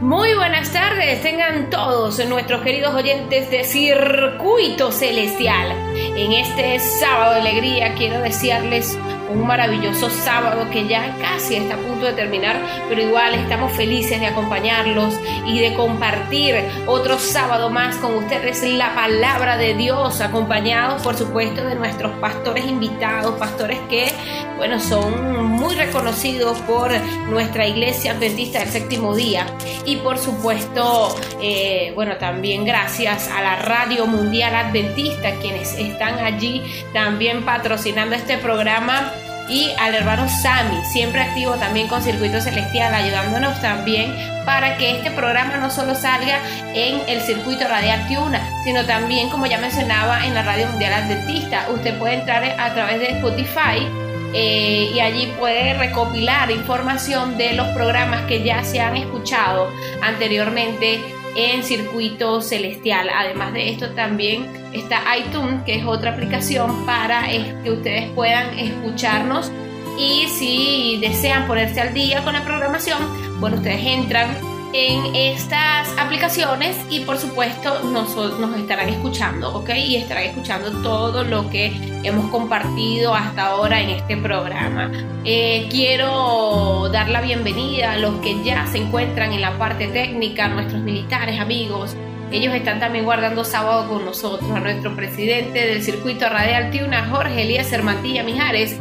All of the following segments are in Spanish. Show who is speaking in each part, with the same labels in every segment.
Speaker 1: Muy buenas tardes, tengan todos nuestros queridos oyentes de Circuito Celestial. En este sábado de alegría quiero desearles un maravilloso sábado que ya casi está a punto de terminar, pero igual estamos felices de acompañarlos y de compartir otro sábado más con ustedes la palabra de Dios, acompañados por supuesto de nuestros pastores invitados, pastores que, bueno, son muy reconocidos por nuestra iglesia adventista del séptimo día. Y por supuesto, eh, bueno, también gracias a la Radio Mundial Adventista, quienes están allí también patrocinando este programa y al hermano Sami, siempre activo también con Circuito Celestial, ayudándonos también para que este programa no solo salga en el circuito radial Tiuna, sino también, como ya mencionaba, en la Radio Mundial Adventista. Usted puede entrar a través de Spotify eh, y allí puede recopilar información de los programas que ya se han escuchado anteriormente en circuito celestial. Además de esto también está iTunes, que es otra aplicación para que ustedes puedan escucharnos y si desean ponerse al día con la programación, bueno, ustedes entran en estas aplicaciones y por supuesto nos, nos estarán escuchando, ¿ok? Y estarán escuchando todo lo que hemos compartido hasta ahora en este programa. Eh, quiero dar la bienvenida a los que ya se encuentran en la parte técnica, nuestros militares, amigos. Ellos están también guardando sábado con nosotros, a nuestro presidente del circuito radial Tiuna, Jorge Elías Hermantilla Mijares,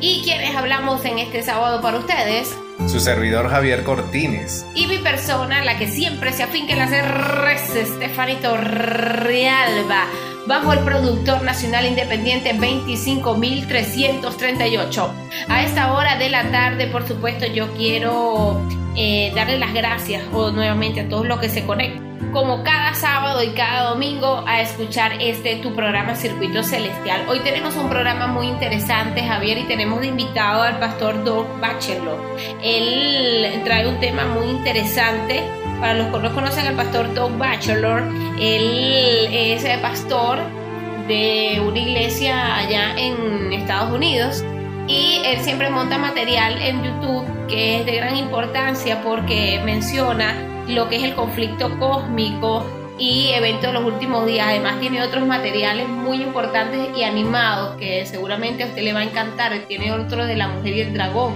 Speaker 1: y quienes hablamos en este sábado para ustedes,
Speaker 2: su servidor Javier Cortines.
Speaker 1: Y mi persona, la que siempre se afinca en las R's, Estefanito Realba, bajo el productor nacional independiente 25338. A esta hora de la tarde, por supuesto, yo quiero eh, darle las gracias o nuevamente a todos los que se conectan como cada sábado y cada domingo a escuchar este tu programa Circuito Celestial. Hoy tenemos un programa muy interesante, Javier, y tenemos de invitado al pastor Doug Bachelor. Él trae un tema muy interesante. Para los que no conocen al pastor Doug Bachelor, él es el pastor de una iglesia allá en Estados Unidos y él siempre monta material en YouTube que es de gran importancia porque menciona lo que es el conflicto cósmico y eventos de los últimos días. Además tiene otros materiales muy importantes y animados que seguramente a usted le va a encantar. Tiene otro de la mujer y el dragón,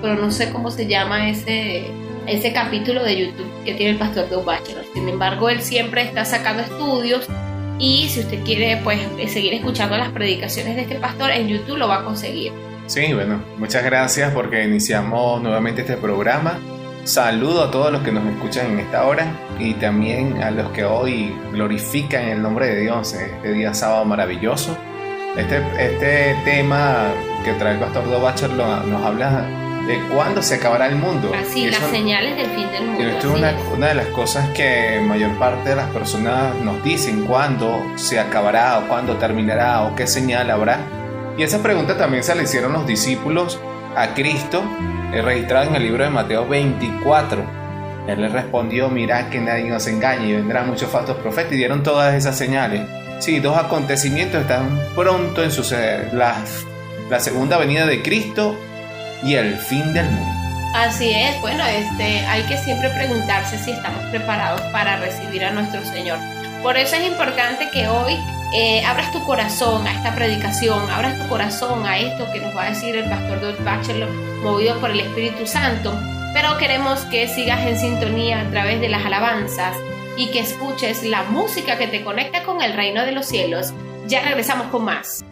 Speaker 1: pero no sé cómo se llama ese, ese capítulo de YouTube que tiene el pastor de Bachelor. Sin embargo, él siempre está sacando estudios y si usted quiere pues seguir escuchando las predicaciones de este pastor en YouTube lo va a conseguir.
Speaker 2: Sí, bueno, muchas gracias porque iniciamos nuevamente este programa Saludo a todos los que nos escuchan en esta hora y también a los que hoy glorifican el nombre de Dios en este día sábado maravilloso. Este, este tema que trae el pastor Dobacher nos habla de cuándo se acabará el mundo.
Speaker 1: Así, las señales del fin del mundo.
Speaker 2: Esto es una, una, de las cosas que mayor parte de las personas nos dicen cuándo se acabará o cuándo terminará o qué señal habrá. Y esa pregunta también se le hicieron los discípulos a Cristo registrado en el libro de Mateo 24. Él le respondió, mirad que nadie nos engañe y vendrán muchos falsos profetas y dieron todas esas señales. Sí, dos acontecimientos están pronto en suceder. La, la segunda venida de Cristo y el fin del mundo.
Speaker 1: Así es, bueno, este, hay que siempre preguntarse si estamos preparados para recibir a nuestro Señor. Por eso es importante que hoy eh, abras tu corazón a esta predicación, abras tu corazón a esto que nos va a decir el pastor Doug Bachelor, movido por el Espíritu Santo. Pero queremos que sigas en sintonía a través de las alabanzas y que escuches la música que te conecta con el reino de los cielos. Ya regresamos con más.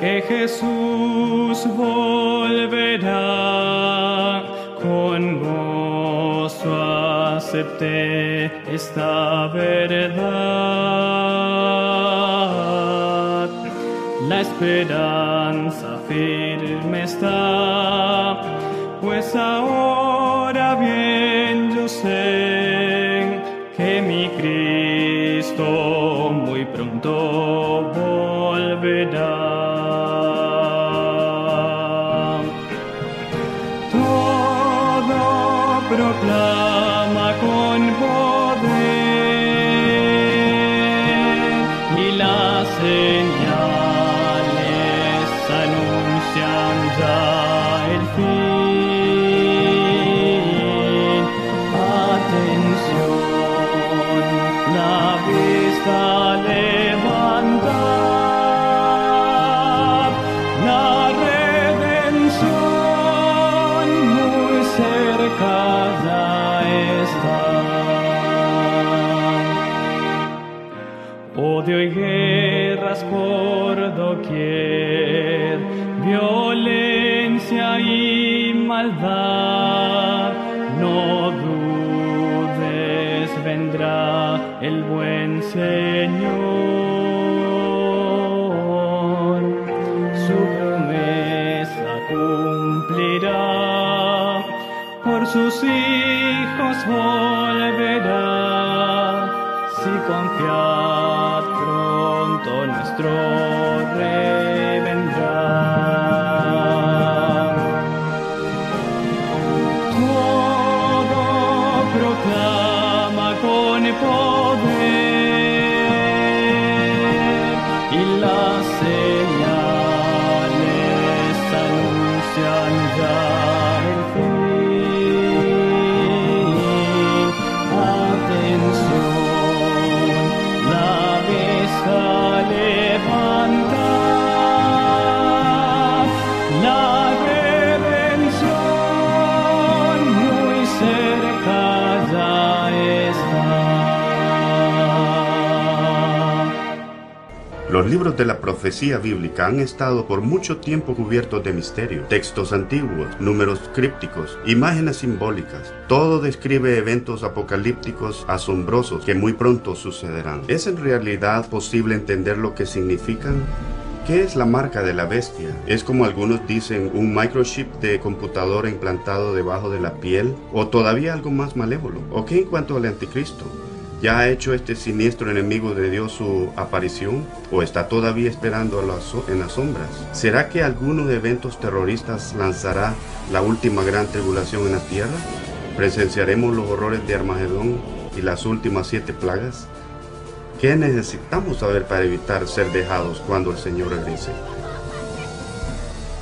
Speaker 3: Que Jesús volverá con gozo acepté esta verdad. La esperanza firme está, pues ahora Señor. Su promesa cumplirá, por sus hijos volverá. Si confiad pronto nuestro rey
Speaker 4: libros de la profecía bíblica han estado por mucho tiempo cubiertos de misterio, textos antiguos, números crípticos, imágenes simbólicas. Todo describe eventos apocalípticos asombrosos que muy pronto sucederán. ¿Es en realidad posible entender lo que significan? ¿Qué es la marca de la bestia? ¿Es como algunos dicen un microchip de computadora implantado debajo de la piel? ¿O todavía algo más malévolo? ¿O qué en cuanto al anticristo? ¿Ya ha hecho este siniestro enemigo de Dios su aparición? ¿O está todavía esperando en las sombras? ¿Será que algunos eventos terroristas lanzará la última gran tribulación en la tierra? ¿Presenciaremos los horrores de Armagedón y las últimas siete plagas? ¿Qué necesitamos saber para evitar ser dejados cuando el Señor regrese?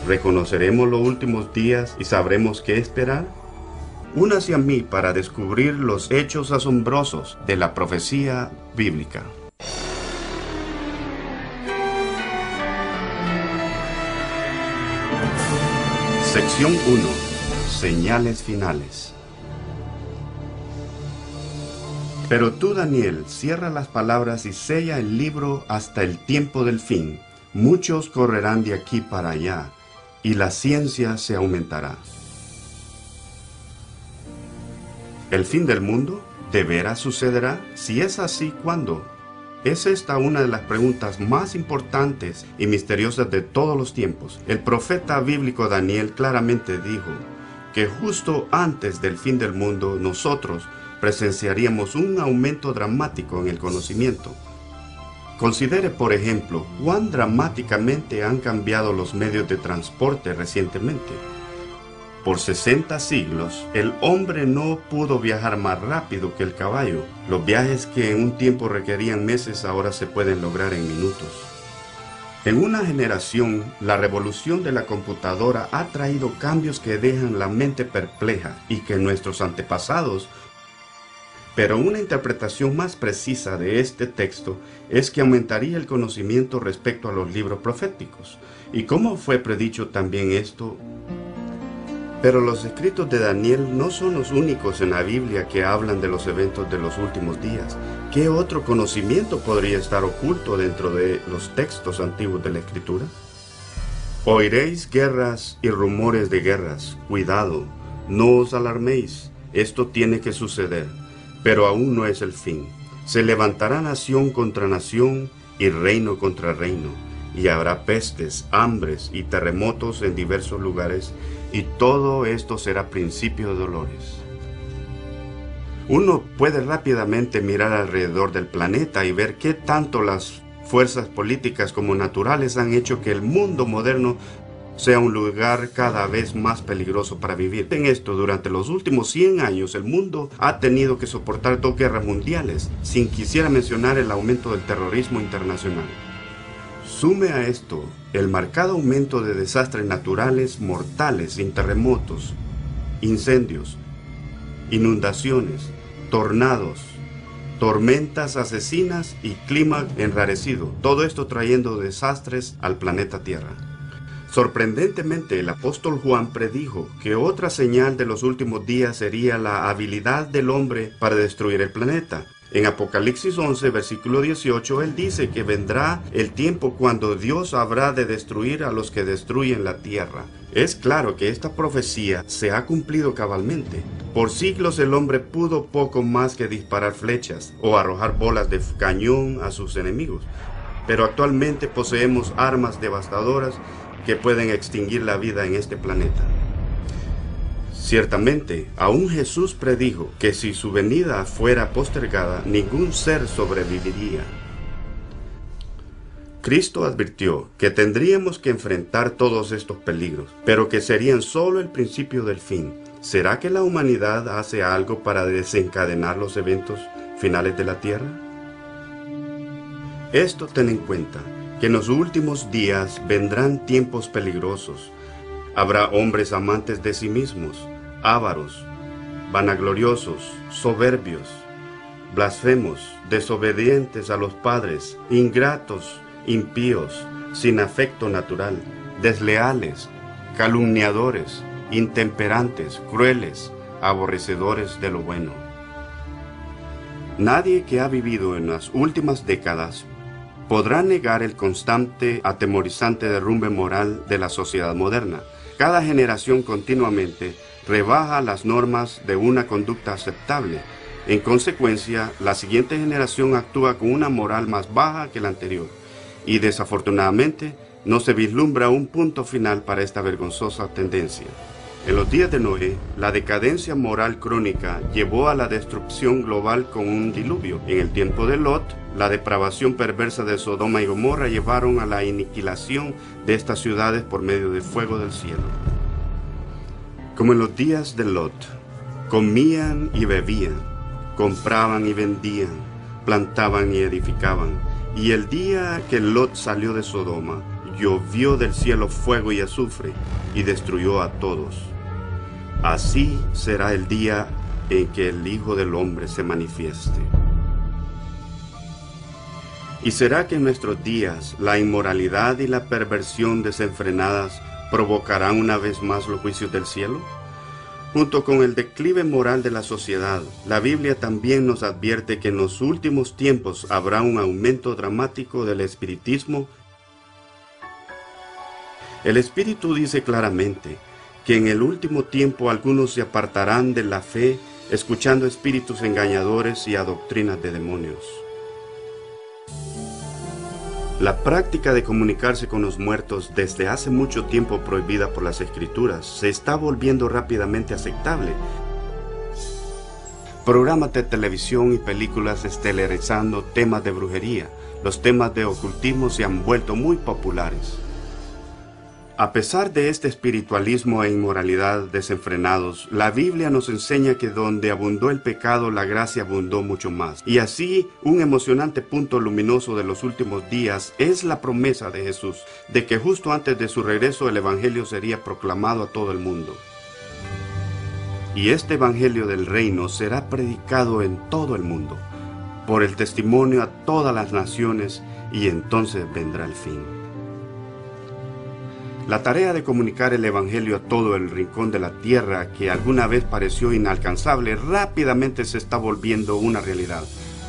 Speaker 4: ¿Reconoceremos los últimos días y sabremos qué esperar? Únase a mí para descubrir los hechos asombrosos de la profecía bíblica. Sección 1. Señales finales. Pero tú, Daniel, cierra las palabras y sella el libro hasta el tiempo del fin. Muchos correrán de aquí para allá, y la ciencia se aumentará. ¿El fin del mundo de veras sucederá? Si es así, ¿cuándo? Es esta una de las preguntas más importantes y misteriosas de todos los tiempos. El profeta bíblico Daniel claramente dijo que justo antes del fin del mundo nosotros presenciaríamos un aumento dramático en el conocimiento. Considere, por ejemplo, cuán dramáticamente han cambiado los medios de transporte recientemente. Por 60 siglos, el hombre no pudo viajar más rápido que el caballo. Los viajes que en un tiempo requerían meses ahora se pueden lograr en minutos. En una generación, la revolución de la computadora ha traído cambios que dejan la mente perpleja y que nuestros antepasados pero una interpretación más precisa de este texto es que aumentaría el conocimiento respecto a los libros proféticos. ¿Y cómo fue predicho también esto? Pero los escritos de Daniel no son los únicos en la Biblia que hablan de los eventos de los últimos días. ¿Qué otro conocimiento podría estar oculto dentro de los textos antiguos de la Escritura? Oiréis guerras y rumores de guerras. Cuidado, no os alarméis. Esto tiene que suceder. Pero aún no es el fin. Se levantará nación contra nación y reino contra reino, y habrá pestes, hambres y terremotos en diversos lugares, y todo esto será principio de dolores. Uno puede rápidamente mirar alrededor del planeta y ver qué tanto las fuerzas políticas como naturales han hecho que el mundo moderno sea un lugar cada vez más peligroso para vivir. En esto, durante los últimos 100 años, el mundo ha tenido que soportar dos guerras mundiales, sin quisiera mencionar el aumento del terrorismo internacional. Sume a esto el marcado aumento de desastres naturales mortales, sin terremotos, incendios, inundaciones, tornados, tormentas asesinas y clima enrarecido. Todo esto trayendo desastres al planeta Tierra. Sorprendentemente, el apóstol Juan predijo que otra señal de los últimos días sería la habilidad del hombre para destruir el planeta. En Apocalipsis 11, versículo 18, él dice que vendrá el tiempo cuando Dios habrá de destruir a los que destruyen la tierra. Es claro que esta profecía se ha cumplido cabalmente. Por siglos el hombre pudo poco más que disparar flechas o arrojar bolas de cañón a sus enemigos. Pero actualmente poseemos armas devastadoras que pueden extinguir la vida en este planeta. Ciertamente, aún Jesús predijo que si su venida fuera postergada, ningún ser sobreviviría. Cristo advirtió que tendríamos que enfrentar todos estos peligros, pero que serían solo el principio del fin. ¿Será que la humanidad hace algo para desencadenar los eventos finales de la Tierra? Esto ten en cuenta, que en los últimos días vendrán tiempos peligrosos. Habrá hombres amantes de sí mismos, ávaros, vanagloriosos, soberbios, blasfemos, desobedientes a los padres, ingratos, impíos, sin afecto natural, desleales, calumniadores, intemperantes, crueles, aborrecedores de lo bueno. Nadie que ha vivido en las últimas décadas podrá negar el constante, atemorizante derrumbe moral de la sociedad moderna. Cada generación continuamente rebaja las normas de una conducta aceptable. En consecuencia, la siguiente generación actúa con una moral más baja que la anterior. Y desafortunadamente, no se vislumbra un punto final para esta vergonzosa tendencia. En los días de Noé, la decadencia moral crónica llevó a la destrucción global con un diluvio. En el tiempo de Lot, la depravación perversa de Sodoma y Gomorra llevaron a la aniquilación de estas ciudades por medio del fuego del cielo. Como en los días de Lot, comían y bebían, compraban y vendían, plantaban y edificaban. Y el día que Lot salió de Sodoma, llovió del cielo fuego y azufre y destruyó a todos. Así será el día en que el Hijo del Hombre se manifieste. ¿Y será que en nuestros días la inmoralidad y la perversión desenfrenadas provocarán una vez más los juicios del cielo? Junto con el declive moral de la sociedad, la Biblia también nos advierte que en los últimos tiempos habrá un aumento dramático del espiritismo. El Espíritu dice claramente que en el último tiempo algunos se apartarán de la fe escuchando espíritus engañadores y a doctrinas de demonios. La práctica de comunicarse con los muertos desde hace mucho tiempo prohibida por las escrituras se está volviendo rápidamente aceptable. Programas de televisión y películas estelarizando temas de brujería, los temas de ocultismo se han vuelto muy populares. A pesar de este espiritualismo e inmoralidad desenfrenados, la Biblia nos enseña que donde abundó el pecado, la gracia abundó mucho más. Y así, un emocionante punto luminoso de los últimos días es la promesa de Jesús, de que justo antes de su regreso el Evangelio sería proclamado a todo el mundo. Y este Evangelio del reino será predicado en todo el mundo, por el testimonio a todas las naciones, y entonces vendrá el fin. La tarea de comunicar el Evangelio a todo el rincón de la tierra que alguna vez pareció inalcanzable rápidamente se está volviendo una realidad.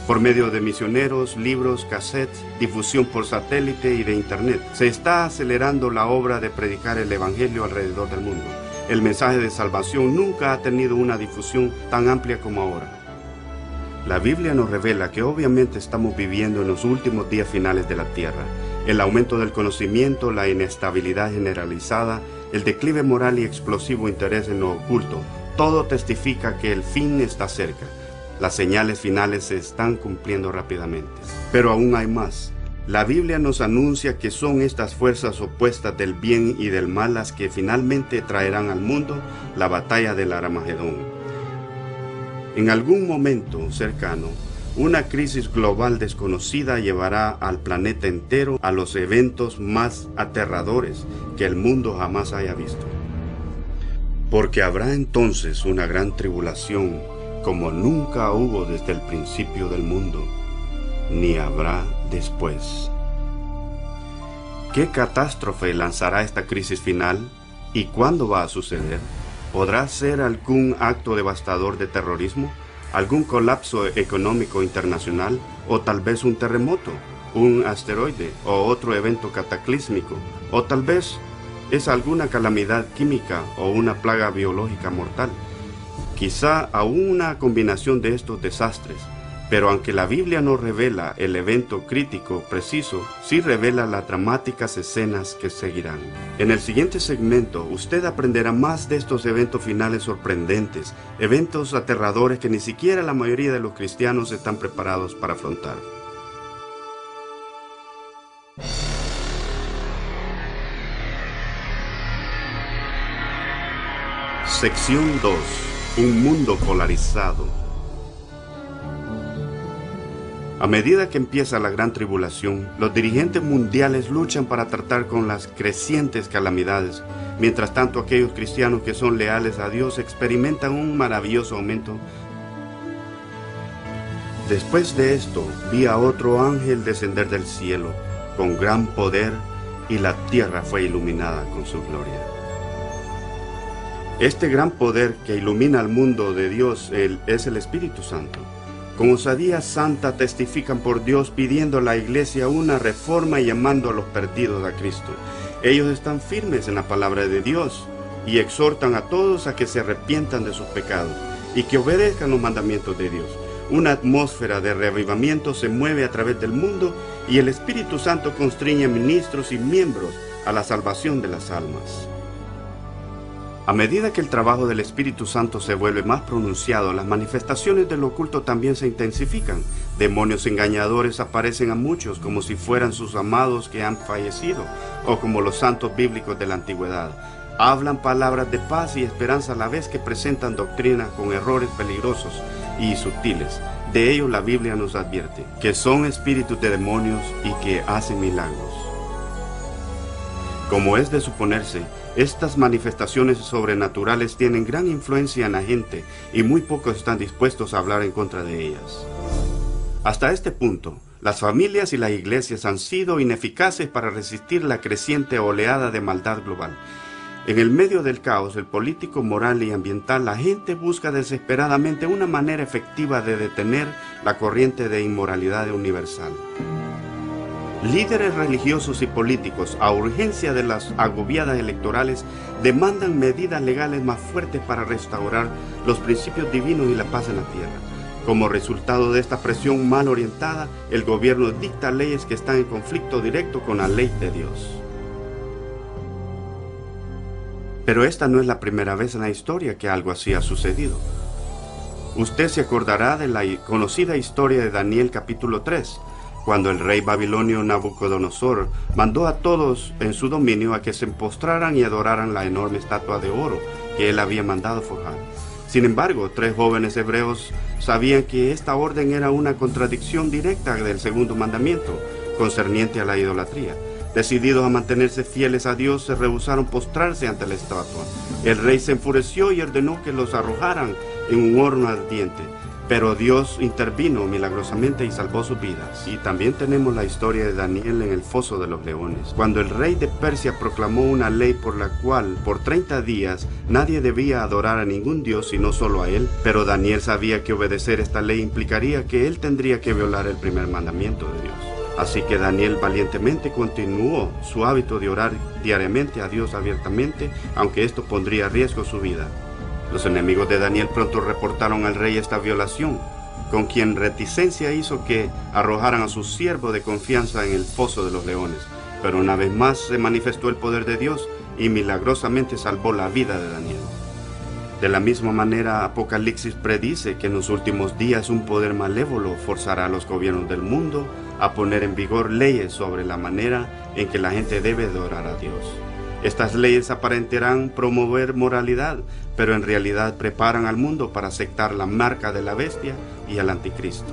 Speaker 4: Por medio de misioneros, libros, cassettes, difusión por satélite y de Internet, se está acelerando la obra de predicar el Evangelio alrededor del mundo. El mensaje de salvación nunca ha tenido una difusión tan amplia como ahora. La Biblia nos revela que obviamente estamos viviendo en los últimos días finales de la tierra. El aumento del conocimiento, la inestabilidad generalizada, el declive moral y explosivo interés en lo oculto, todo testifica que el fin está cerca. Las señales finales se están cumpliendo rápidamente. Pero aún hay más. La Biblia nos anuncia que son estas fuerzas opuestas del bien y del mal las que finalmente traerán al mundo la batalla del Armagedón. En algún momento cercano, una crisis global desconocida llevará al planeta entero a los eventos más aterradores que el mundo jamás haya visto. Porque habrá entonces una gran tribulación como nunca hubo desde el principio del mundo, ni habrá después. ¿Qué catástrofe lanzará esta crisis final y cuándo va a suceder? ¿Podrá ser algún acto devastador de terrorismo? ¿Algún colapso económico internacional? ¿O tal vez un terremoto? ¿Un asteroide? ¿O otro evento cataclísmico? ¿O tal vez es alguna calamidad química o una plaga biológica mortal? Quizá aún una combinación de estos desastres, pero aunque la Biblia no revela el evento crítico preciso, sí revela las dramáticas escenas que seguirán. En el siguiente segmento, usted aprenderá más de estos eventos finales sorprendentes, eventos aterradores que ni siquiera la mayoría de los cristianos están preparados para afrontar. Sección 2. Un mundo polarizado. A medida que empieza la gran tribulación, los dirigentes mundiales luchan para tratar con las crecientes calamidades. Mientras tanto, aquellos cristianos que son leales a Dios experimentan un maravilloso aumento. Después de esto, vi a otro ángel descender del cielo con gran poder y la tierra fue iluminada con su gloria. Este gran poder que ilumina al mundo de Dios es el Espíritu Santo. Con osadía santa testifican por Dios pidiendo a la iglesia una reforma y llamando a los perdidos a Cristo. Ellos están firmes en la palabra de Dios y exhortan a todos a que se arrepientan de sus pecados y que obedezcan los mandamientos de Dios. Una atmósfera de reavivamiento se mueve a través del mundo y el Espíritu Santo constriñe ministros y miembros a la salvación de las almas. A medida que el trabajo del Espíritu Santo se vuelve más pronunciado, las manifestaciones del oculto también se intensifican. Demonios engañadores aparecen a muchos como si fueran sus amados que han fallecido o como los santos bíblicos de la antigüedad. Hablan palabras de paz y esperanza a la vez que presentan doctrinas con errores peligrosos y sutiles. De ellos la Biblia nos advierte, que son espíritus de demonios y que hacen milagros. Como es de suponerse, estas manifestaciones sobrenaturales tienen gran influencia en la gente y muy pocos están dispuestos a hablar en contra de ellas. Hasta este punto, las familias y las iglesias han sido ineficaces para resistir la creciente oleada de maldad global. En el medio del caos, el político, moral y ambiental, la gente busca desesperadamente una manera efectiva de detener la corriente de inmoralidad universal. Líderes religiosos y políticos, a urgencia de las agobiadas electorales, demandan medidas legales más fuertes para restaurar los principios divinos y la paz en la tierra. Como resultado de esta presión mal orientada, el gobierno dicta leyes que están en conflicto directo con la ley de Dios. Pero esta no es la primera vez en la historia que algo así ha sucedido. Usted se acordará de la conocida historia de Daniel capítulo 3, cuando el rey babilonio Nabucodonosor mandó a todos en su dominio a que se postraran y adoraran la enorme estatua de oro que él había mandado forjar. Sin embargo, tres jóvenes hebreos sabían que esta orden era una contradicción directa del segundo mandamiento, concerniente a la idolatría. Decididos a mantenerse fieles a Dios, se rehusaron postrarse ante la estatua. El rey se enfureció y ordenó que los arrojaran en un horno ardiente. Pero Dios intervino milagrosamente y salvó sus vidas. Y también tenemos la historia de Daniel en el foso de los leones. Cuando el rey de Persia proclamó una ley por la cual por 30 días nadie debía adorar a ningún dios sino solo a él, pero Daniel sabía que obedecer esta ley implicaría que él tendría que violar el primer mandamiento de Dios. Así que Daniel valientemente continuó su hábito de orar diariamente a Dios abiertamente, aunque esto pondría a riesgo su vida. Los enemigos de Daniel pronto reportaron al rey esta violación. con quien reticencia hizo que arrojaran a su siervo de confianza en el foso de los leones. Pero una vez más se manifestó el poder de Dios y milagrosamente salvó la vida de Daniel. De la misma manera, Apocalipsis predice que en los últimos días un poder malévolo forzará a los gobiernos del mundo a poner en vigor leyes sobre la manera en que la gente debe adorar a Dios. Estas leyes aparentarán promover moralidad, pero en realidad preparan al mundo para aceptar la marca de la bestia y al anticristo.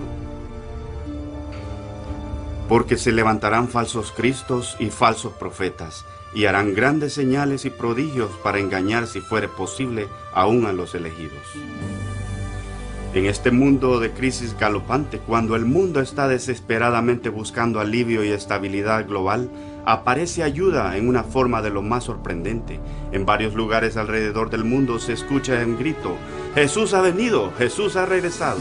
Speaker 4: Porque se levantarán falsos cristos y falsos profetas, y harán grandes señales y prodigios para engañar, si fuere posible, aún a los elegidos. En este mundo de crisis galopante, cuando el mundo está desesperadamente buscando alivio y estabilidad global, aparece ayuda en una forma de lo más sorprendente. En varios lugares alrededor del mundo se escucha un grito, Jesús ha venido, Jesús ha regresado.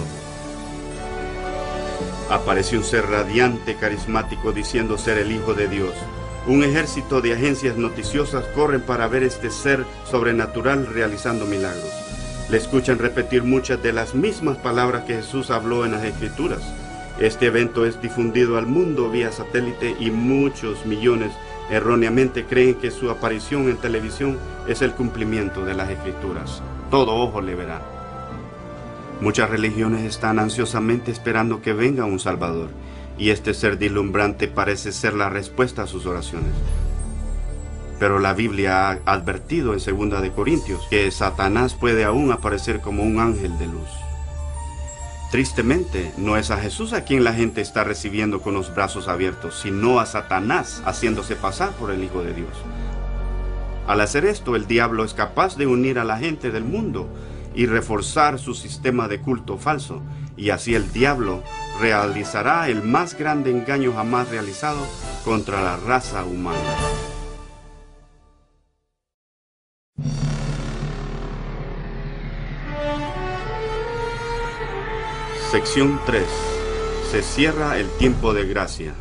Speaker 4: Aparece un ser radiante, carismático, diciendo ser el Hijo de Dios. Un ejército de agencias noticiosas corren para ver este ser sobrenatural realizando milagros. Le escuchan repetir muchas de las mismas palabras que Jesús habló en las Escrituras. Este evento es difundido al mundo vía satélite y muchos millones erróneamente creen que su aparición en televisión es el cumplimiento de las Escrituras. Todo ojo le verá. Muchas religiones están ansiosamente esperando que venga un Salvador y este ser dilumbrante parece ser la respuesta a sus oraciones. Pero la Biblia ha advertido en 2 de Corintios que Satanás puede aún aparecer como un ángel de luz. Tristemente, no es a Jesús a quien la gente está recibiendo con los brazos abiertos, sino a Satanás haciéndose pasar por el Hijo de Dios. Al hacer esto, el diablo es capaz de unir a la gente del mundo y reforzar su sistema de culto falso, y así el diablo realizará el más grande engaño jamás realizado contra la raza humana. Sección 3. Se cierra el tiempo de gracia.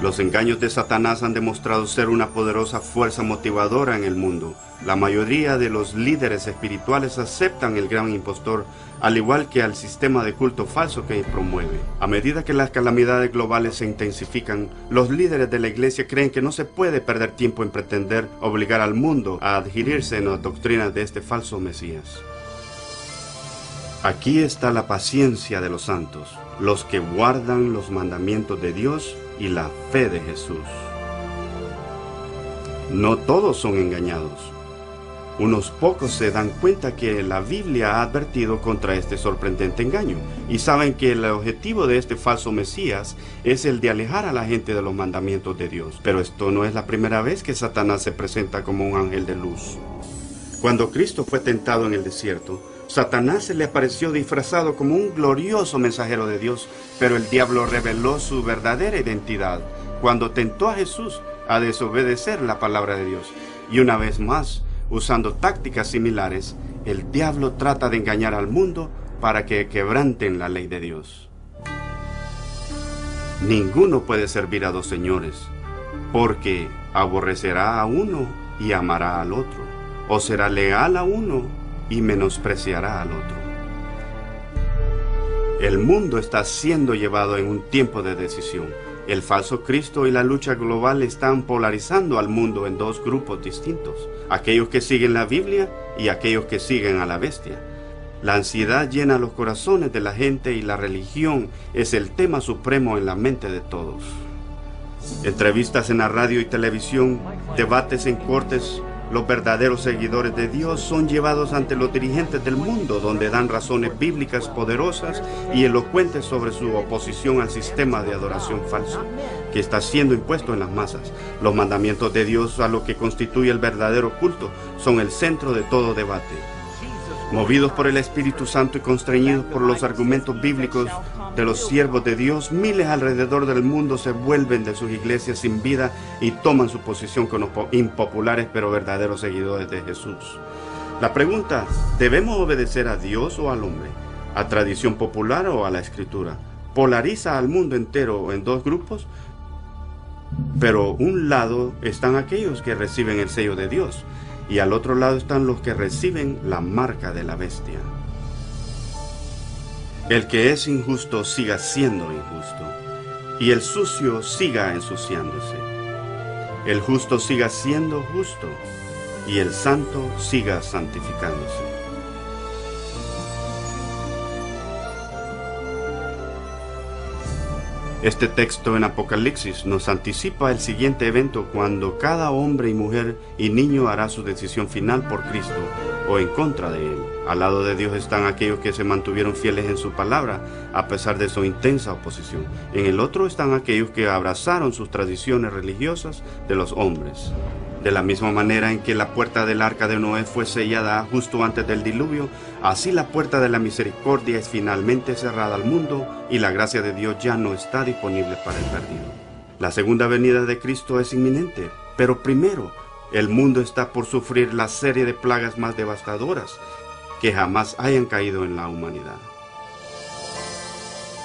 Speaker 4: Los engaños de Satanás han demostrado ser una poderosa fuerza motivadora en el mundo. La mayoría de los líderes espirituales aceptan el gran impostor, al igual que al sistema de culto falso que promueve. A medida que las calamidades globales se intensifican, los líderes de la iglesia creen que no se puede perder tiempo en pretender obligar al mundo a adherirse en las doctrinas de este falso Mesías. Aquí está la paciencia de los santos, los que guardan los mandamientos de Dios y la fe de Jesús. No todos son engañados. Unos pocos se dan cuenta que la Biblia ha advertido contra este sorprendente engaño y saben que el objetivo de este falso Mesías es el de alejar a la gente de los mandamientos de Dios. Pero esto no es la primera vez que Satanás se presenta como un ángel de luz. Cuando Cristo fue tentado en el desierto, Satanás se le apareció disfrazado como un glorioso mensajero de Dios, pero el diablo reveló su verdadera identidad cuando tentó a Jesús a desobedecer la palabra de Dios. Y una vez más, usando tácticas similares, el diablo trata de engañar al mundo para que quebranten la ley de Dios. Ninguno puede servir a dos señores, porque aborrecerá a uno y amará al otro, o será leal a uno y menospreciará al otro. El mundo está siendo llevado en un tiempo de decisión. El falso Cristo y la lucha global están polarizando al mundo en dos grupos distintos, aquellos que siguen la Biblia y aquellos que siguen a la bestia. La ansiedad llena los corazones de la gente y la religión es el tema supremo en la mente de todos. Entrevistas en la radio y televisión, debates en cortes, los verdaderos seguidores de Dios son llevados ante los dirigentes del mundo, donde dan razones bíblicas poderosas y elocuentes sobre su oposición al sistema de adoración falso que está siendo impuesto en las masas. Los mandamientos de Dios a lo que constituye el verdadero culto son el centro de todo debate. Movidos por el Espíritu Santo y constreñidos por los argumentos bíblicos de los siervos de Dios, miles alrededor del mundo se vuelven de sus iglesias sin vida y toman su posición como impopulares pero verdaderos seguidores de Jesús. La pregunta, ¿debemos obedecer a Dios o al hombre? ¿A tradición popular o a la escritura? ¿Polariza al mundo entero en dos grupos? Pero un lado están aquellos que reciben el sello de Dios y al otro lado están los que reciben la marca de la bestia. El que es injusto siga siendo injusto, y el sucio siga ensuciándose. El justo siga siendo justo, y el santo siga santificándose. Este texto en Apocalipsis nos anticipa el siguiente evento cuando cada hombre y mujer y niño hará su decisión final por Cristo o en contra de Él. Al lado de Dios están aquellos que se mantuvieron fieles en su palabra a pesar de su intensa oposición. En el otro están aquellos que abrazaron sus tradiciones religiosas de los hombres. De la misma manera en que la puerta del arca de Noé fue sellada justo antes del diluvio, así la puerta de la misericordia es finalmente cerrada al mundo y la gracia de Dios ya no está disponible para el perdido. La segunda venida de Cristo es inminente, pero primero el mundo está por sufrir la serie de plagas más devastadoras que jamás hayan caído en la humanidad.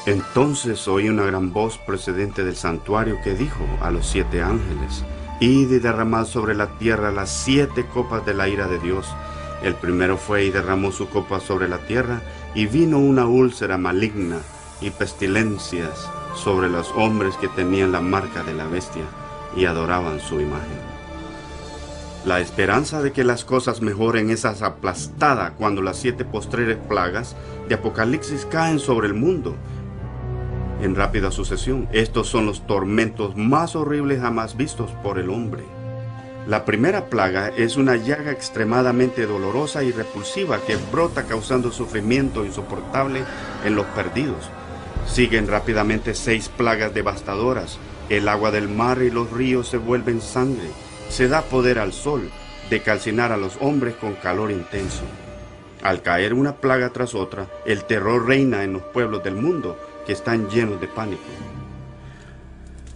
Speaker 4: Entonces oí una gran voz procedente del santuario que dijo a los siete ángeles, Y derramad sobre la tierra las siete copas de la ira de Dios. El primero fue y derramó su copa sobre la tierra, y vino una úlcera maligna y pestilencias sobre los hombres que tenían la marca de la bestia y adoraban su imagen. La esperanza de que las cosas mejoren es aplastada cuando las siete postreres plagas de Apocalipsis caen sobre el mundo en rápida sucesión. Estos son los tormentos más horribles jamás vistos por el hombre. La primera plaga es una llaga extremadamente dolorosa y repulsiva que brota causando sufrimiento insoportable en los perdidos. Siguen rápidamente seis plagas devastadoras. El agua del mar y los ríos se vuelven sangre. Se da poder al sol de calcinar a los hombres con calor intenso. Al caer una plaga tras otra, el terror reina en los pueblos del mundo que están llenos de pánico.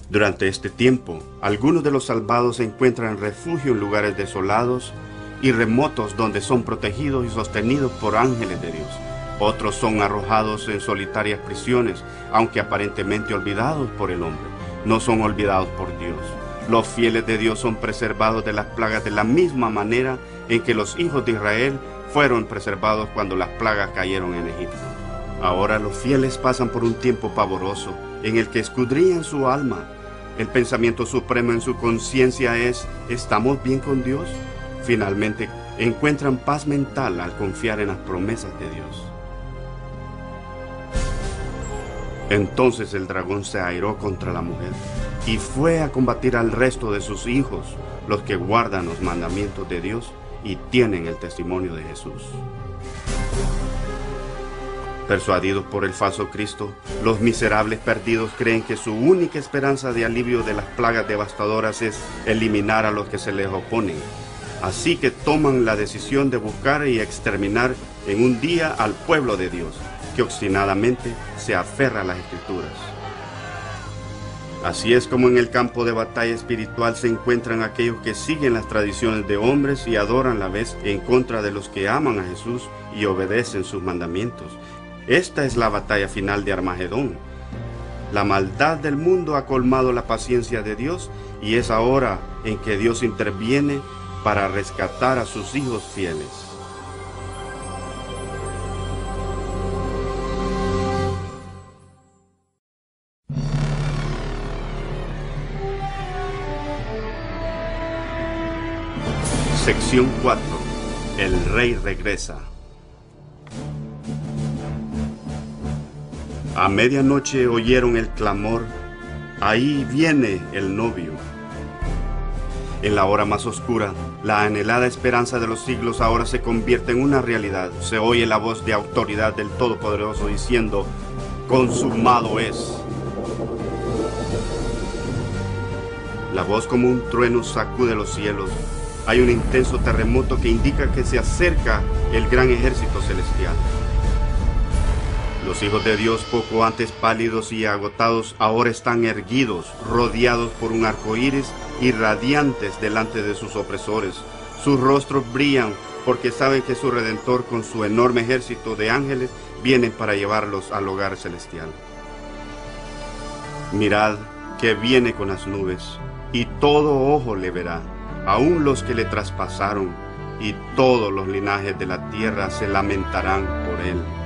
Speaker 4: Durante este tiempo, algunos de los salvados encuentran refugio en lugares desolados y remotos donde son protegidos y sostenidos por ángeles de Dios. Otros son arrojados en solitarias prisiones, aunque aparentemente olvidados por el hombre. No son olvidados por Dios. Los fieles de Dios son preservados de las plagas de la misma manera en que los hijos de Israel fueron preservados cuando las plagas cayeron en Egipto. Ahora los fieles pasan por un tiempo pavoroso en el que escudrían su alma. El pensamiento supremo en su conciencia es, ¿estamos bien con Dios? Finalmente encuentran paz mental al confiar en las promesas de Dios. Entonces el dragón se airó contra la mujer y fue a combatir al resto de sus hijos, los que guardan los mandamientos de Dios y tienen el testimonio de Jesús. Persuadidos por el falso Cristo, los miserables perdidos creen que su única esperanza de alivio de las plagas devastadoras es eliminar a los que se les oponen. Así que toman la decisión de buscar y exterminar en un día al pueblo de Dios, que obstinadamente se aferra a las escrituras. Así es como en el campo de batalla espiritual se encuentran aquellos que siguen las tradiciones de hombres y adoran la vez en contra de los que aman a Jesús y obedecen sus mandamientos. Esta es la batalla final de Armagedón. La maldad del mundo ha colmado la paciencia de Dios y es ahora en que Dios interviene para rescatar a sus hijos fieles. Sección 4. El rey regresa. A medianoche oyeron el clamor, ahí viene el novio. En la hora más oscura, la anhelada esperanza de los siglos ahora se convierte en una realidad. Se oye la voz de autoridad del Todopoderoso diciendo, consumado es. La voz como un trueno sacude los cielos. Hay un intenso terremoto que indica que se acerca el gran ejército celestial. Los hijos de Dios, poco antes pálidos y agotados, ahora están erguidos, rodeados por un arco iris y radiantes delante de sus opresores. Sus rostros brillan porque saben que su redentor, con su enorme ejército de ángeles, viene para llevarlos al hogar celestial. Mirad que viene con las nubes, y todo ojo le verá, aun los que le traspasaron, y todos los linajes de la tierra se lamentarán por él.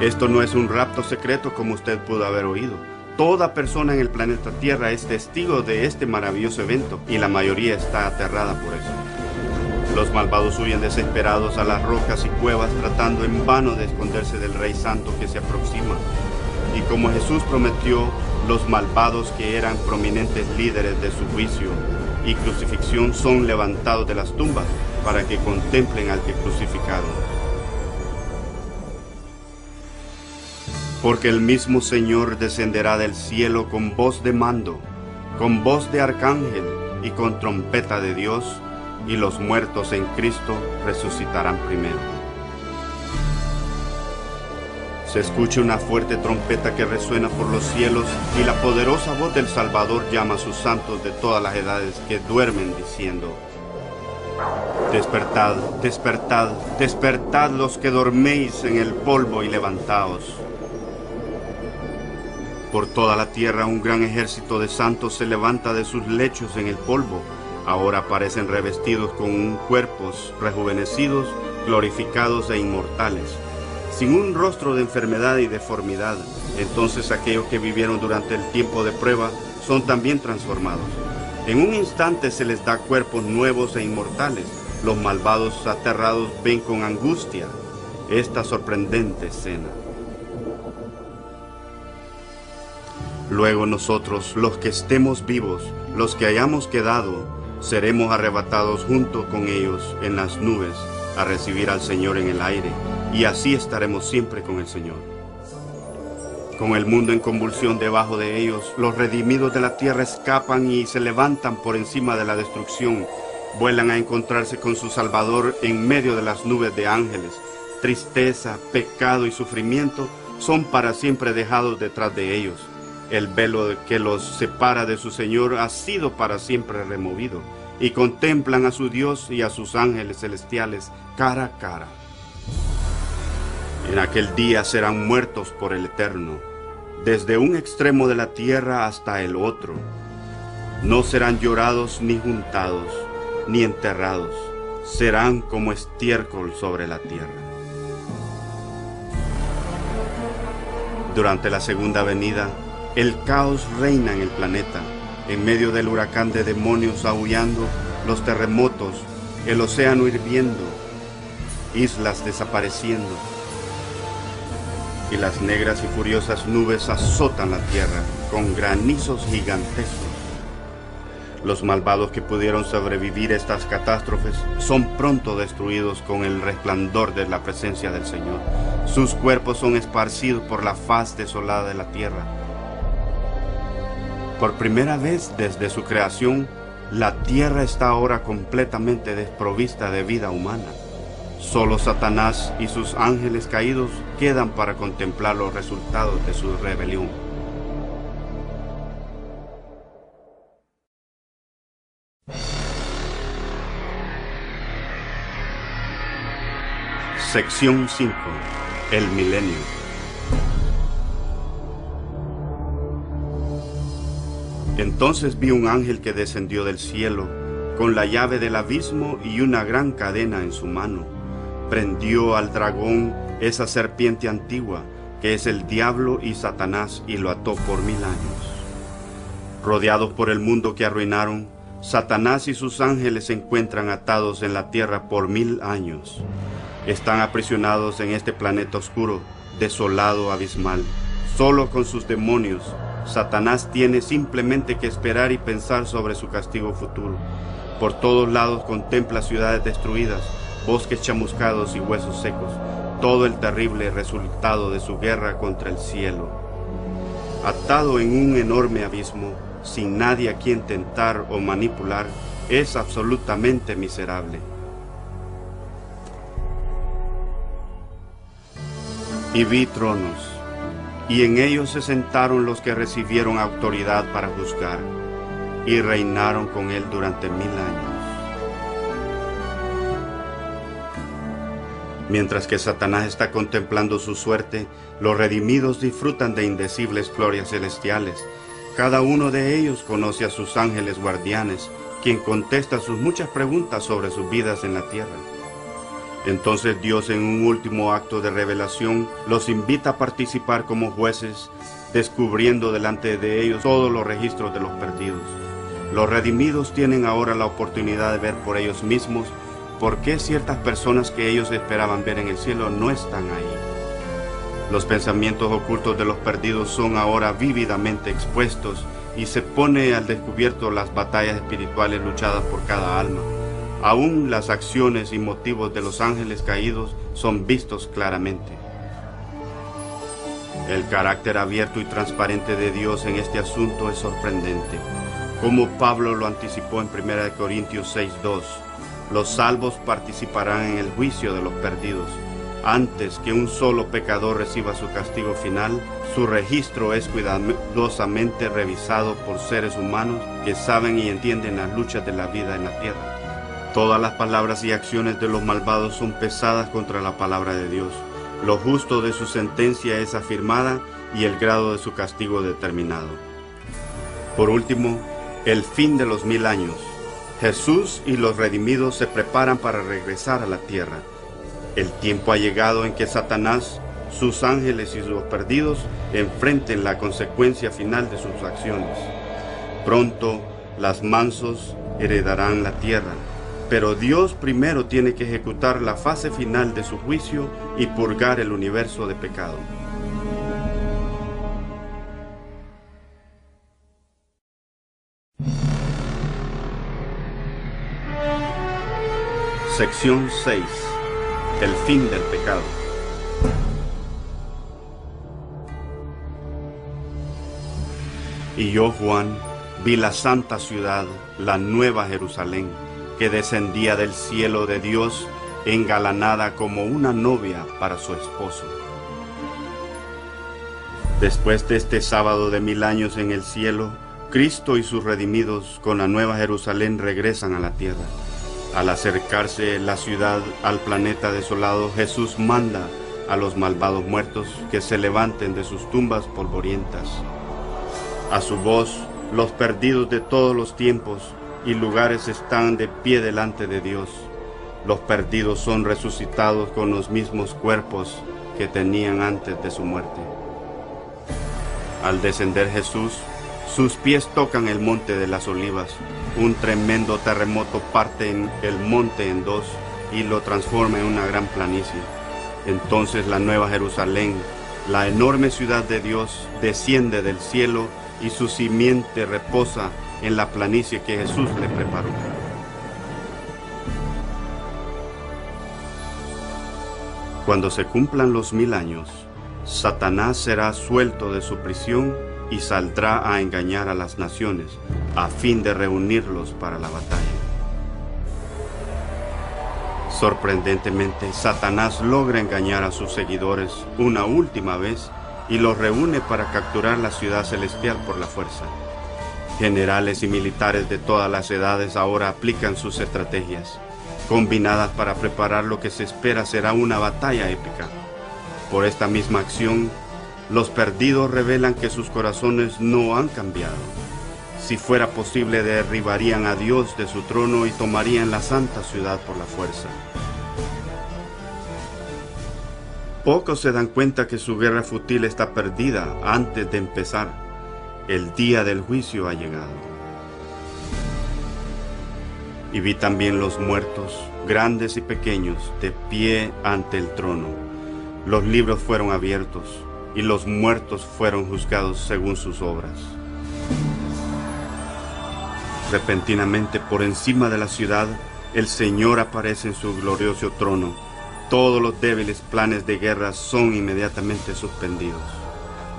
Speaker 4: Esto no es un rapto secreto como usted pudo haber oído. Toda persona en el planeta Tierra es testigo de este maravilloso evento y la mayoría está aterrada por eso. Los malvados huyen desesperados a las rocas y cuevas tratando en vano de esconderse del Rey Santo que se aproxima. Y como Jesús prometió, los malvados que eran prominentes líderes de su juicio y crucifixión son levantados de las tumbas para que contemplen al que crucificaron. Porque el mismo Señor descenderá del cielo con voz de mando, con voz de arcángel y con trompeta de Dios, y los muertos en Cristo resucitarán primero. Se escucha una fuerte trompeta que resuena por los cielos y la poderosa voz del Salvador llama a sus santos de todas las edades que duermen diciendo, Despertad, despertad, despertad los que dorméis en el polvo y levantaos por toda la tierra un gran ejército de santos se levanta de sus lechos en el polvo. Ahora parecen revestidos con cuerpos rejuvenecidos, glorificados e inmortales, sin un rostro de enfermedad y deformidad. Entonces aquellos que vivieron durante el tiempo de prueba son también transformados. En un instante se les da cuerpos nuevos e inmortales. Los malvados aterrados ven con angustia esta sorprendente escena. Luego nosotros, los que estemos vivos, los que hayamos quedado, seremos arrebatados junto con ellos en las nubes a recibir al Señor en el aire, y así estaremos siempre con el Señor. Con el mundo en convulsión debajo de ellos, los redimidos de la tierra escapan y se levantan por encima de la destrucción, vuelan a encontrarse con su Salvador en medio de las nubes de ángeles. Tristeza, pecado y sufrimiento son para siempre dejados detrás de ellos el velo que los separa de su Señor ha sido para siempre removido y contemplan a su Dios y a sus ángeles celestiales cara a cara. En aquel día serán muertos por el Eterno, desde un extremo de la tierra hasta el otro. No serán llorados ni juntados, ni enterrados, serán como estiércol sobre la tierra. Durante la segunda venida, el caos reina en el planeta, en medio del huracán de demonios aullando, los terremotos, el océano hirviendo, islas desapareciendo, y las negras y furiosas nubes azotan la tierra con granizos gigantescos. Los malvados que pudieron sobrevivir estas catástrofes son pronto destruidos con el resplandor de la presencia del Señor. Sus cuerpos son esparcidos por la faz desolada de la tierra por primera vez desde su creación, la tierra está ahora completamente desprovista de vida humana. Solo Satanás y sus ángeles caídos quedan para contemplar los resultados de su rebelión. Sección 5. El milenio. Entonces vi un ángel que descendió del cielo con la llave del abismo y una gran cadena en su mano. Prendió al dragón, esa serpiente antigua, que es el diablo y Satanás, y lo ató por mil años. Rodeados por el mundo que arruinaron, Satanás y sus ángeles se encuentran atados en la tierra por mil años. Están aprisionados en este planeta oscuro, desolado, abismal, solo con sus demonios Satanás tiene simplemente que esperar y pensar sobre su castigo futuro. Por todos lados contempla ciudades destruidas, bosques chamuscados y huesos secos, todo el terrible resultado de su guerra contra el cielo. Atado en un enorme abismo, sin nadie a quien tentar o manipular, es absolutamente miserable. Y vi tronos y en ellos se sentaron los que recibieron autoridad para juzgar, y reinaron con él durante mil años. Mientras que Satanás está contemplando su suerte, los redimidos disfrutan de indecibles glorias celestiales. Cada uno de ellos conoce a sus ángeles guardianes, quien contesta sus muchas preguntas sobre sus vidas en la tierra. Entonces Dios en un último acto de revelación los invita a participar como jueces, descubriendo delante de ellos todos los registros de los perdidos. Los redimidos tienen ahora la oportunidad de ver por ellos mismos por qué ciertas personas que ellos esperaban ver en el cielo no están ahí. Los pensamientos ocultos de los perdidos son ahora vívidamente expuestos y se pone al descubierto las batallas espirituales luchadas por cada alma. Aún las acciones y motivos de los ángeles caídos son vistos claramente. El carácter abierto y transparente de Dios en este asunto es sorprendente. Como Pablo lo anticipó en 1 Corintios 6:2, los salvos participarán en el juicio de los perdidos. Antes que un solo pecador reciba su castigo final, su registro es cuidadosamente revisado por seres humanos que saben y entienden las luchas de la vida en la tierra. Todas las palabras y acciones de los malvados son pesadas contra la palabra de Dios. Lo justo de su sentencia es afirmada y el grado de su castigo determinado. Por último, el fin de los mil años. Jesús y los redimidos se preparan para regresar a la tierra. El tiempo ha llegado en que Satanás, sus ángeles y los perdidos enfrenten la consecuencia final de sus acciones. Pronto, las mansos heredarán la tierra pero Dios primero tiene que ejecutar la fase final de su juicio y purgar el universo de pecado. Sección 6. El fin del pecado. Y yo, Juan, vi la santa ciudad, la nueva Jerusalén que descendía del cielo de Dios, engalanada como una novia para su esposo. Después de este sábado de mil años en el cielo, Cristo y sus redimidos con la nueva Jerusalén regresan a la tierra. Al acercarse la ciudad al planeta desolado, Jesús manda a los malvados muertos que se levanten de sus tumbas polvorientas. A su voz, los perdidos de todos los tiempos y lugares están de pie delante de Dios. Los perdidos son resucitados con los mismos cuerpos que tenían antes de su muerte. Al descender Jesús, sus pies tocan el monte de las olivas. Un tremendo terremoto parte en el monte en dos y lo transforma en una gran planicie. Entonces la nueva Jerusalén, la enorme ciudad de Dios, desciende del cielo y su simiente reposa en la planicie que Jesús le preparó. Cuando se cumplan los mil años, Satanás será suelto de su prisión y saldrá a engañar a las naciones a fin de reunirlos para la batalla. Sorprendentemente, Satanás logra engañar a sus seguidores una última vez y los reúne para capturar la ciudad celestial por la fuerza. Generales y militares de todas las edades ahora aplican sus estrategias, combinadas para preparar lo que se espera será una batalla épica. Por esta misma acción, los perdidos revelan que sus corazones no han cambiado. Si fuera posible, derribarían a Dios de su trono y tomarían la santa ciudad por la fuerza. Pocos se dan cuenta que su guerra fútil está perdida antes de empezar el día del juicio ha llegado. Y vi también los muertos, grandes y pequeños, de pie ante el trono. Los libros fueron abiertos y los muertos fueron juzgados según sus obras. Repentinamente por encima de la ciudad, el Señor aparece en su glorioso trono. Todos los débiles planes de guerra son inmediatamente suspendidos.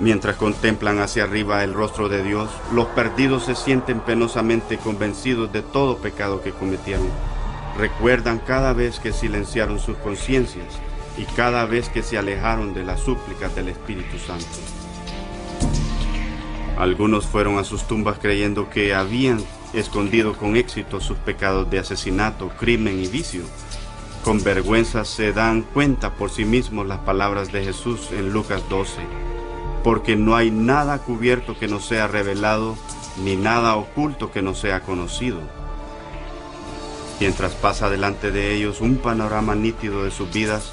Speaker 4: Mientras contemplan hacia arriba el rostro de Dios, los perdidos se sienten penosamente convencidos de todo pecado que cometieron. Recuerdan cada vez que silenciaron sus conciencias y cada vez que se alejaron de las súplicas del Espíritu Santo. Algunos fueron a sus tumbas creyendo que habían escondido con éxito sus pecados de asesinato, crimen y vicio. Con vergüenza se dan cuenta por sí mismos las palabras de Jesús en Lucas 12 porque no hay nada cubierto que no sea revelado, ni nada oculto que no sea conocido. Mientras pasa delante de ellos un panorama nítido de sus vidas,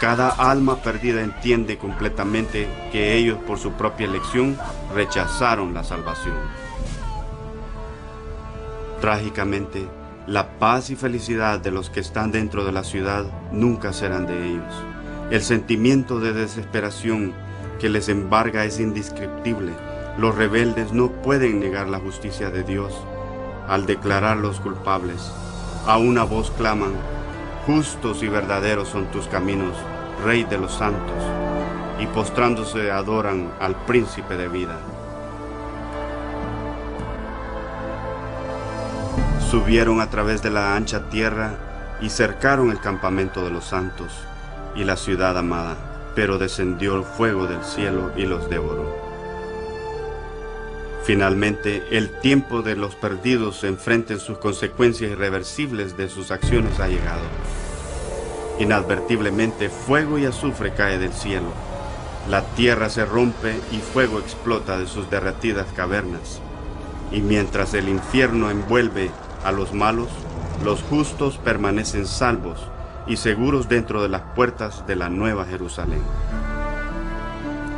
Speaker 4: cada alma perdida entiende completamente que ellos por su propia elección rechazaron la salvación. Trágicamente, la paz y felicidad de los que están dentro de la ciudad nunca serán de ellos. El sentimiento de desesperación que les embarga es indescriptible. Los rebeldes no pueden negar la justicia de Dios al declararlos culpables. A una voz claman, justos y verdaderos son tus caminos, Rey de los santos, y postrándose adoran al príncipe de vida. Subieron a través de la ancha tierra y cercaron el campamento de los santos y la ciudad amada, pero descendió el fuego del cielo y los devoró. Finalmente, el tiempo de los perdidos enfrenten sus consecuencias irreversibles de sus acciones ha llegado. Inadvertiblemente, fuego y azufre cae del cielo. La tierra se rompe y fuego explota de sus derretidas cavernas. Y mientras el infierno envuelve a los malos, los justos permanecen salvos y seguros dentro de las puertas de la nueva Jerusalén.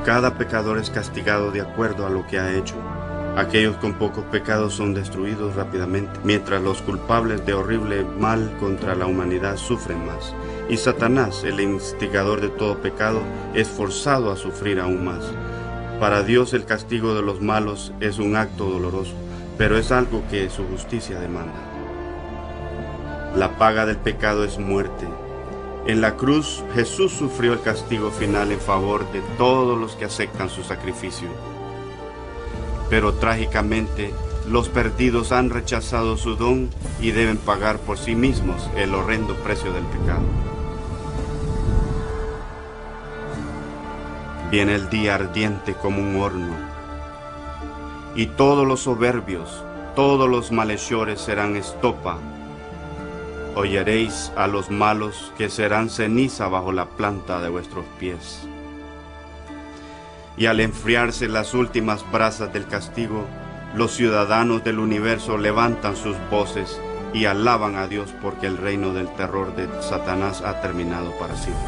Speaker 4: Cada pecador es castigado de acuerdo a lo que ha hecho. Aquellos con pocos pecados son destruidos rápidamente, mientras los culpables de horrible mal contra la humanidad sufren más. Y Satanás, el instigador de todo pecado, es forzado a sufrir aún más. Para Dios el castigo de los malos es un acto doloroso, pero es algo que su justicia demanda. La paga del pecado es muerte. En la cruz Jesús sufrió el castigo final en favor de todos los que aceptan su sacrificio. Pero trágicamente los perdidos han rechazado su don y deben pagar por sí mismos el horrendo precio del pecado. Viene el día ardiente como un horno, y todos los soberbios, todos los malhechores serán estopa. Oyeréis a los malos que serán ceniza bajo la planta de vuestros pies. Y al enfriarse las últimas brasas del castigo, los ciudadanos del universo levantan sus voces y alaban a Dios porque el reino del terror de Satanás ha terminado para siempre.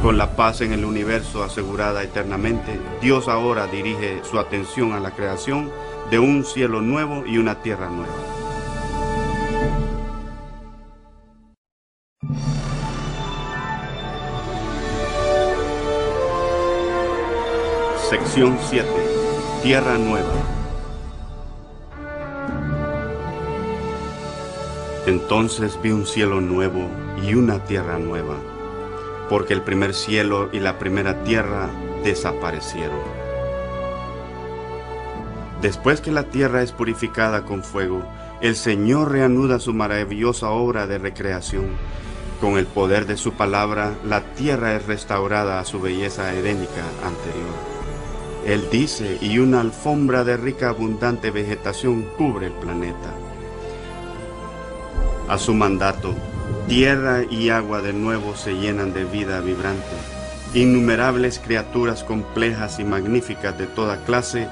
Speaker 4: Con la paz en el universo asegurada eternamente, Dios ahora dirige su atención a la creación de un cielo nuevo y una tierra nueva. Sección 7. Tierra Nueva. Entonces vi un cielo nuevo y una tierra nueva, porque el primer cielo y la primera tierra desaparecieron. Después que la tierra es purificada con fuego, el Señor reanuda su maravillosa obra de recreación. Con el poder de su palabra, la tierra es restaurada a su belleza edénica anterior. Él dice, y una alfombra de rica abundante vegetación cubre el planeta. A su mandato, tierra y agua de nuevo se llenan de vida vibrante. Innumerables criaturas complejas y magníficas de toda clase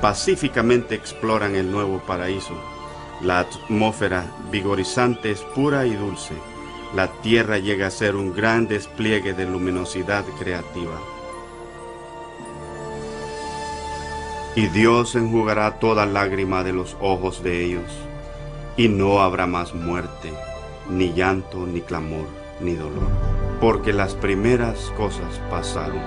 Speaker 4: pacíficamente exploran el nuevo paraíso. La atmósfera vigorizante es pura y dulce. La tierra llega a ser un gran despliegue de luminosidad creativa. Y Dios enjugará toda lágrima de los ojos de ellos, y no habrá más muerte, ni llanto, ni clamor, ni dolor, porque las primeras cosas pasaron.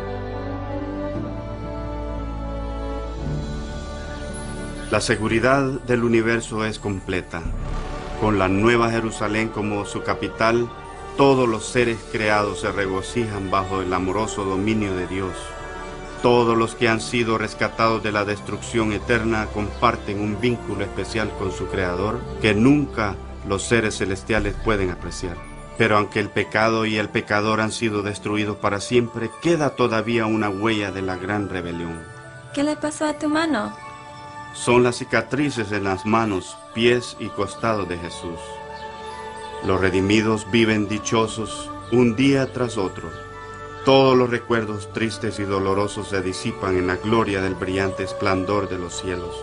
Speaker 4: La seguridad del universo es completa. Con la nueva Jerusalén como su capital, todos los seres creados se regocijan bajo el amoroso dominio de Dios. Todos los que han sido rescatados de la destrucción eterna comparten un vínculo especial con su Creador que nunca los seres celestiales pueden apreciar. Pero aunque el pecado y el pecador han sido destruidos para siempre, queda todavía una huella de la gran rebelión.
Speaker 5: ¿Qué le pasó a tu mano?
Speaker 4: Son las cicatrices en las manos, pies y costados de Jesús. Los redimidos viven dichosos un día tras otro. Todos los recuerdos tristes y dolorosos se disipan en la gloria del brillante esplendor de los cielos.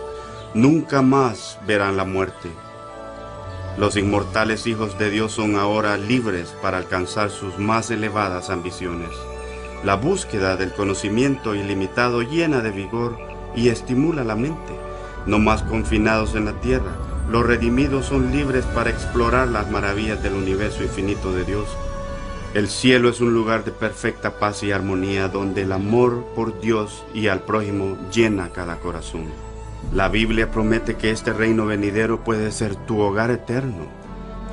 Speaker 4: Nunca más verán la muerte. Los inmortales hijos de Dios son ahora libres para alcanzar sus más elevadas ambiciones. La búsqueda del conocimiento ilimitado llena de vigor y estimula la mente. No más confinados en la tierra, los redimidos son libres para explorar las maravillas del universo infinito de Dios. El cielo es un lugar de perfecta paz y armonía donde el amor por Dios y al prójimo llena cada corazón. La Biblia promete que este reino venidero puede ser tu hogar eterno.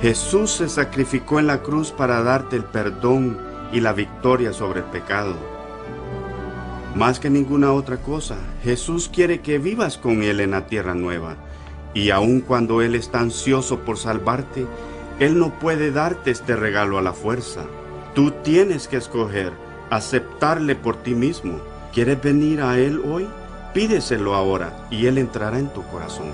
Speaker 4: Jesús se sacrificó en la cruz para darte el perdón y la victoria sobre el pecado. Más que ninguna otra cosa, Jesús quiere que vivas con Él en la tierra nueva. Y aun cuando Él está ansioso por salvarte, Él no puede darte este regalo a la fuerza. Tú tienes que escoger aceptarle por ti mismo. ¿Quieres venir a Él hoy? Pídeselo ahora y Él entrará en tu corazón.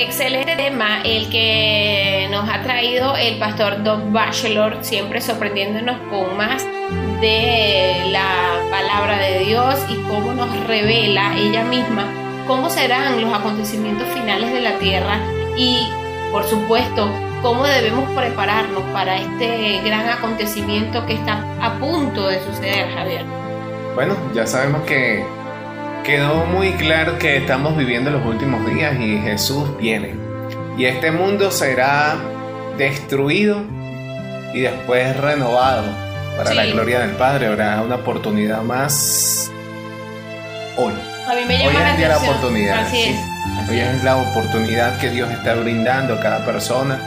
Speaker 1: Excelente tema el que nos ha traído el pastor Doug Bachelor, siempre sorprendiéndonos con más de la palabra de Dios y cómo nos revela ella misma cómo serán los acontecimientos finales de la tierra y, por supuesto, cómo debemos prepararnos para este gran acontecimiento que está a punto de suceder, Javier.
Speaker 2: Bueno, ya sabemos que quedó muy claro que estamos viviendo los últimos días y Jesús viene. Y este mundo será destruido y después renovado para la gloria del Padre. Habrá una oportunidad más hoy.
Speaker 1: A mí me
Speaker 2: Hoy
Speaker 1: llama la
Speaker 2: es día la oportunidad.
Speaker 1: Así
Speaker 2: sí.
Speaker 1: es. así
Speaker 2: Hoy
Speaker 1: es.
Speaker 2: es la oportunidad que Dios está brindando a cada persona,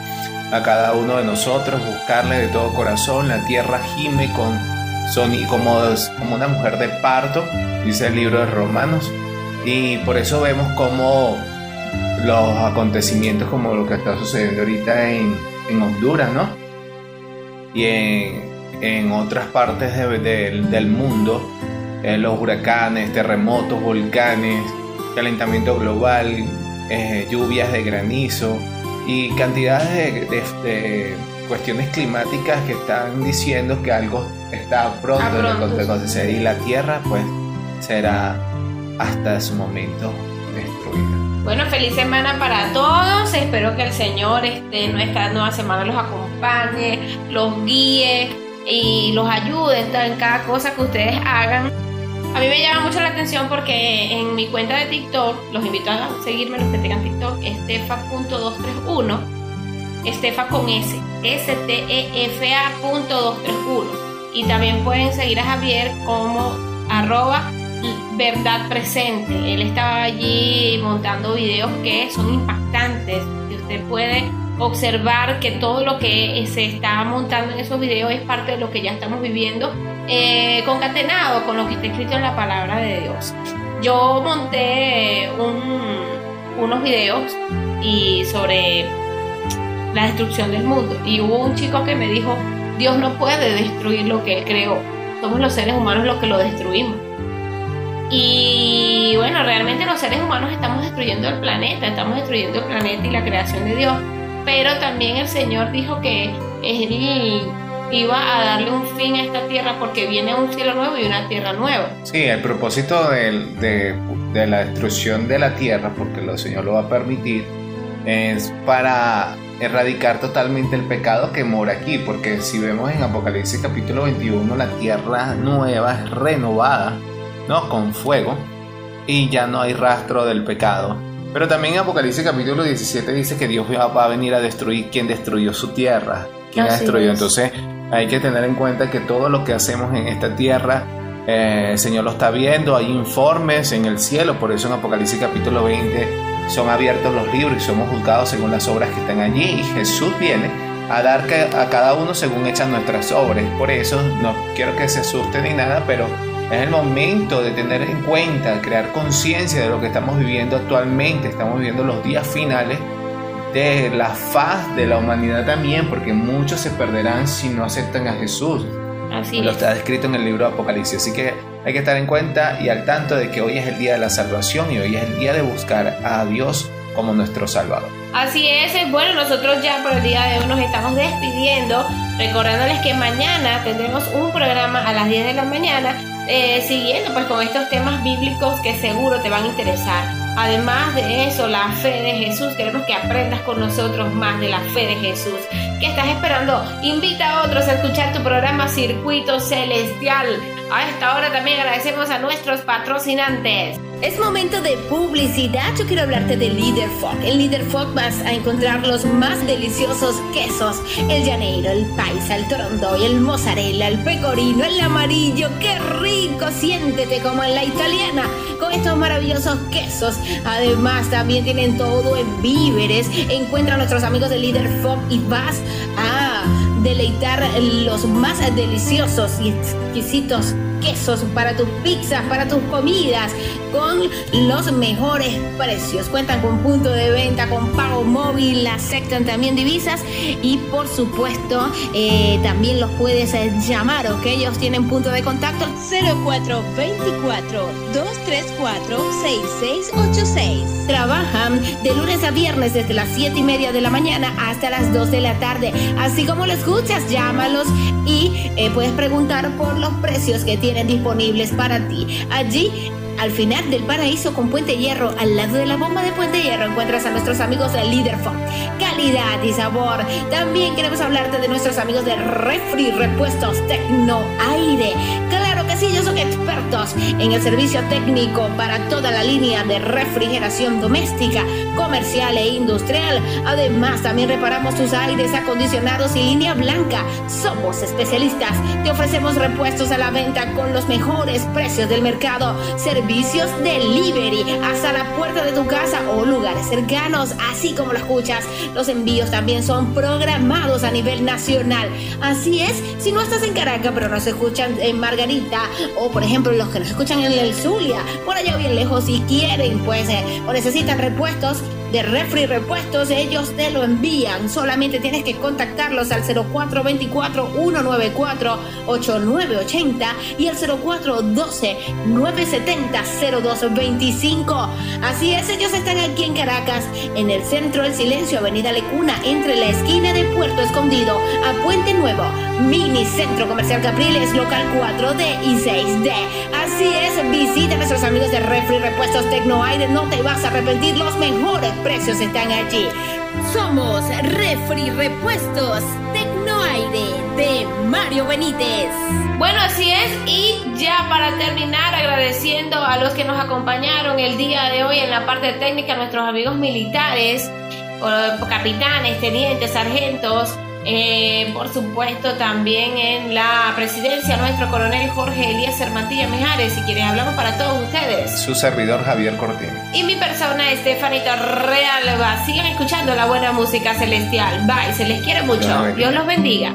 Speaker 2: a cada uno de nosotros, buscarle de todo corazón. La tierra gime con son como, como una mujer de parto, dice el libro de Romanos. Y por eso vemos como los acontecimientos como lo que está sucediendo ahorita en, Honduras, ¿no? Y en, en otras partes de- de- del mundo, eh, los huracanes, terremotos, volcanes, calentamiento global, eh, lluvias de granizo y cantidades de, de- de cuestiones climáticas que están diciendo que algo está pronto,
Speaker 1: Ah, pronto,
Speaker 2: acontecer y la Tierra pues será hasta su momento destruida.
Speaker 1: Bueno, feliz semana para todos. Espero que el Señor este, en esta nueva semana los acompañe, los guíe y los ayude en, cada cosa que ustedes hagan. A mí me llama mucho la atención porque en mi cuenta de TikTok, los invito a seguirme los que tengan TikTok, estefa.231. Estefa con S, S-T-E-F-A punto 231. Y también pueden seguir a Javier como arroba verdad presente. Él estaba allí montando videos que son impactantes. Y usted puede observar que todo lo que se está montando en esos videos es parte de lo que ya estamos viviendo, eh, concatenado con lo que está escrito en la palabra de Dios. Yo monté un- unos videos y sobre la destrucción del mundo y hubo un chico que me dijo, Dios no puede destruir lo que Él creó, somos los seres humanos los que lo destruimos. Y bueno, realmente los seres humanos estamos destruyendo el planeta, estamos destruyendo el planeta y la creación de Dios. Pero también el Señor dijo que Él iba a darle un fin a esta tierra porque viene un cielo nuevo y una tierra nueva.
Speaker 2: Sí, el propósito del- de, de la destrucción de la tierra, porque el Señor lo va a permitir, es para erradicar totalmente el pecado que mora aquí, porque si vemos en Apocalipsis capítulo 21, la tierra nueva es renovada, ¿no? Con fuego, y ya no hay rastro del pecado. Pero también en Apocalipsis capítulo 17 dice que Dios va a venir a destruir quien destruyó su tierra, quien destruido.
Speaker 1: es.
Speaker 2: Entonces hay que tener en cuenta que todo lo que hacemos en esta tierra eh, el Señor lo está viendo, hay informes en el cielo, por eso en Apocalipsis capítulo 20 son abiertos los libros y somos juzgados según las obras que están allí y Jesús viene a dar a cada uno según echan nuestras obras. Por eso no quiero que se asusten ni nada, pero es el momento de tener en cuenta, crear conciencia de lo que estamos viviendo actualmente. Estamos viviendo los días finales de la faz de la humanidad también, porque muchos se perderán si no aceptan a Jesús.
Speaker 1: Así
Speaker 2: Lo
Speaker 1: es.
Speaker 2: está descrito en el libro de Apocalipsis. Así que hay que estar en cuenta y al tanto de que hoy es el día de la salvación y hoy es el día de buscar a Dios como nuestro Salvador.
Speaker 1: Así es, eh, bueno, nosotros ya por el día de hoy nos estamos despidiendo, recordándoles que mañana tendremos un programa a las 10 de la mañana, eh, siguiendo pues con estos temas bíblicos que seguro te van a interesar. Además de eso, la fe de Jesús, queremos que aprendas con nosotros más de la fe de Jesús. ¿Qué estás esperando? Invita a otros a escuchar tu programa Circuito Celestial. A esta hora también agradecemos a nuestros patrocinantes.
Speaker 6: Es momento de publicidad. Yo quiero hablarte de Líder Fog. En Líder Fog vas a encontrar los más deliciosos quesos: el llaneiro, el paisa, el torondoy, el mozzarella, el pecorino, el amarillo. ¡Qué rico! Siéntete como en la italiana con estos maravillosos quesos. Además, también tienen todo en víveres. Encuentra a nuestros amigos de Líder Fog y vas a deleitar los más deliciosos y exquisitos quesos para tus pizzas, para tus comidas, con los mejores precios. Cuentan con punto de venta, con pago móvil, aceptan también divisas y por supuesto eh, también los puedes eh, llamar, ¿ok? Ellos tienen punto de contacto 0424 234 6686. Trabajan de lunes a viernes desde las 7 y media de la mañana hasta las 2 de la tarde. Así como lo escuchas, llámalos y eh, puedes preguntar por los precios que tienen disponibles para ti. Allí al final del paraíso con Puente Hierro, al lado de la bomba de Puente Hierro, encuentras a nuestros amigos de Leaderford. Calidad y sabor. También queremos hablarte de nuestros amigos de Refri Repuestos Tecno Aire. Claro que sí, ellos son expertos en el servicio técnico para toda la línea de refrigeración doméstica, comercial e industrial. Además, también reparamos tus aires acondicionados y línea blanca. Somos especialistas. Te ofrecemos repuestos a la venta con los mejores precios del mercado. Servicios delivery hasta la puerta de tu casa o lugares cercanos, así como lo escuchas. Los envíos también son programados a nivel nacional. Así es, si no estás en Caracas, pero nos escuchan en Margarita, o por ejemplo los que nos escuchan en el Zulia, por allá bien lejos, y quieren, pues, eh, o necesitan repuestos de refri repuestos, ellos te lo envían. Solamente tienes que contactarlos al 0424 194 8980 y el 0412 970 0225. Así es, ellos están aquí en Caracas, en el centro del silencio, Avenida Lecuna, entre la esquina de Puerto Escondido a Puente Nuevo, Mini Centro Comercial Capriles, local 4D y 6D. Así es, visita a nuestros amigos de Refri Repuestos Tecnoaire, no te vas a arrepentir, los mejores precios están allí. Somos Refri Repuestos Tecnoaire de Mario Benítez.
Speaker 1: Bueno, así es, y ya para terminar, agradeciendo a los que nos acompañaron el día de hoy en la parte técnica, nuestros amigos militares, capitanes, tenientes, sargentos eh, por supuesto, también en la presidencia, nuestro coronel Jorge Elías Hermantilla Mejares, y quienes hablamos para todos ustedes.
Speaker 7: Su servidor Javier Cortina.
Speaker 1: Y mi persona, Estefanito Realba. Sigan escuchando la buena música celestial. Bye, se les quiere mucho.
Speaker 7: Dios los bendiga.